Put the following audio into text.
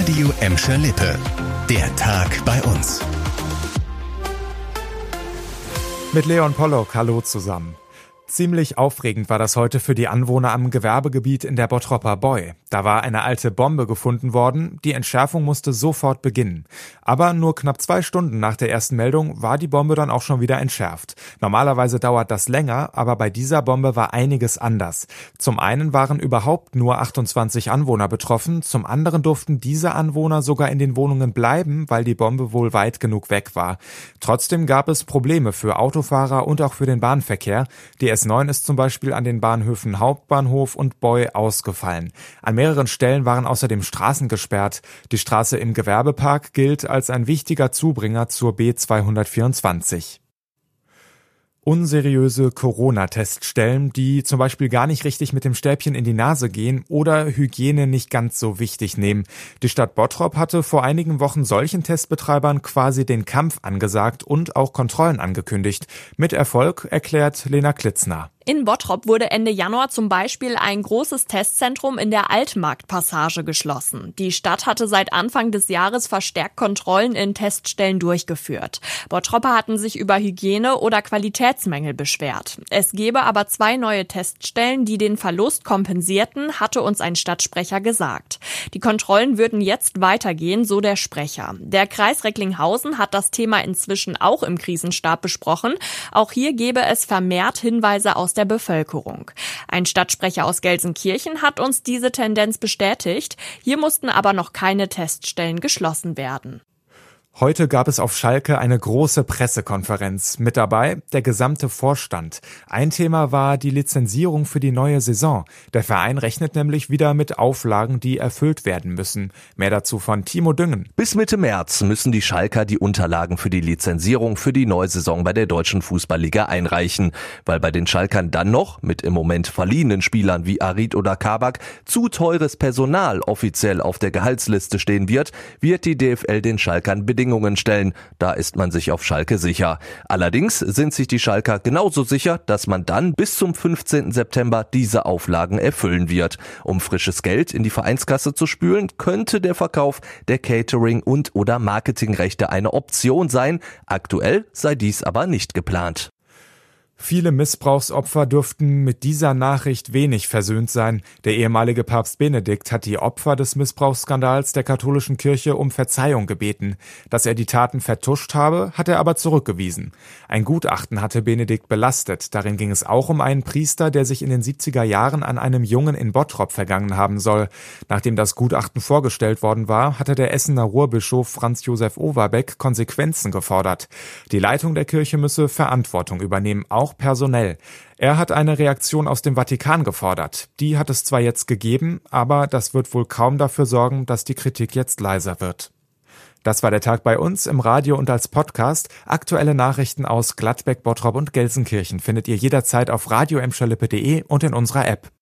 Radio Emscher Lippe. Der Tag bei uns. Mit Leon Pollock, hallo zusammen. Ziemlich aufregend war das heute für die Anwohner am Gewerbegebiet in der Bottropper Boy. Da war eine alte Bombe gefunden worden, die Entschärfung musste sofort beginnen. Aber nur knapp zwei Stunden nach der ersten Meldung war die Bombe dann auch schon wieder entschärft. Normalerweise dauert das länger, aber bei dieser Bombe war einiges anders. Zum einen waren überhaupt nur 28 Anwohner betroffen, zum anderen durften diese Anwohner sogar in den Wohnungen bleiben, weil die Bombe wohl weit genug weg war. Trotzdem gab es Probleme für Autofahrer und auch für den Bahnverkehr. Die S9 ist zum Beispiel an den Bahnhöfen Hauptbahnhof und Boy ausgefallen. An mehreren Stellen waren außerdem Straßen gesperrt. Die Straße im Gewerbepark gilt als ein wichtiger Zubringer zur B224 unseriöse Corona-Teststellen, die zum Beispiel gar nicht richtig mit dem Stäbchen in die Nase gehen oder Hygiene nicht ganz so wichtig nehmen. Die Stadt Bottrop hatte vor einigen Wochen solchen Testbetreibern quasi den Kampf angesagt und auch Kontrollen angekündigt. Mit Erfolg erklärt Lena Klitzner. In Bottrop wurde Ende Januar zum Beispiel ein großes Testzentrum in der Altmarktpassage geschlossen. Die Stadt hatte seit Anfang des Jahres verstärkt Kontrollen in Teststellen durchgeführt. Bottropper hatten sich über Hygiene- oder Qualitätsmängel beschwert. Es gebe aber zwei neue Teststellen, die den Verlust kompensierten, hatte uns ein Stadtsprecher gesagt. Die Kontrollen würden jetzt weitergehen, so der Sprecher. Der Kreis Recklinghausen hat das Thema inzwischen auch im Krisenstab besprochen. Auch hier gebe es vermehrt Hinweise aus der Bevölkerung. Ein Stadtsprecher aus Gelsenkirchen hat uns diese Tendenz bestätigt. Hier mussten aber noch keine Teststellen geschlossen werden. Heute gab es auf Schalke eine große Pressekonferenz. Mit dabei der gesamte Vorstand. Ein Thema war die Lizenzierung für die neue Saison. Der Verein rechnet nämlich wieder mit Auflagen, die erfüllt werden müssen. Mehr dazu von Timo Düngen. Bis Mitte März müssen die Schalker die Unterlagen für die Lizenzierung für die neue Saison bei der Deutschen Fußballliga einreichen. Weil bei den Schalkern dann noch, mit im Moment verliehenen Spielern wie Arid oder Kabak, zu teures Personal offiziell auf der Gehaltsliste stehen wird, wird die DFL den Schalkern Bedingungen stellen. Da ist man sich auf Schalke sicher. Allerdings sind sich die Schalker genauso sicher, dass man dann bis zum 15. September diese Auflagen erfüllen wird. Um frisches Geld in die Vereinskasse zu spülen, könnte der Verkauf der Catering- und oder Marketingrechte eine Option sein. Aktuell sei dies aber nicht geplant. Viele Missbrauchsopfer dürften mit dieser Nachricht wenig versöhnt sein. Der ehemalige Papst Benedikt hat die Opfer des Missbrauchsskandals der katholischen Kirche um Verzeihung gebeten. Dass er die Taten vertuscht habe, hat er aber zurückgewiesen. Ein Gutachten hatte Benedikt belastet. Darin ging es auch um einen Priester, der sich in den 70er Jahren an einem Jungen in Bottrop vergangen haben soll. Nachdem das Gutachten vorgestellt worden war, hatte der Essener Ruhrbischof Franz Josef Overbeck Konsequenzen gefordert. Die Leitung der Kirche müsse Verantwortung übernehmen, auch auch personell. Er hat eine Reaktion aus dem Vatikan gefordert. Die hat es zwar jetzt gegeben, aber das wird wohl kaum dafür sorgen, dass die Kritik jetzt leiser wird. Das war der Tag bei uns im Radio und als Podcast. Aktuelle Nachrichten aus Gladbeck, Bottrop und Gelsenkirchen findet ihr jederzeit auf radio und in unserer App.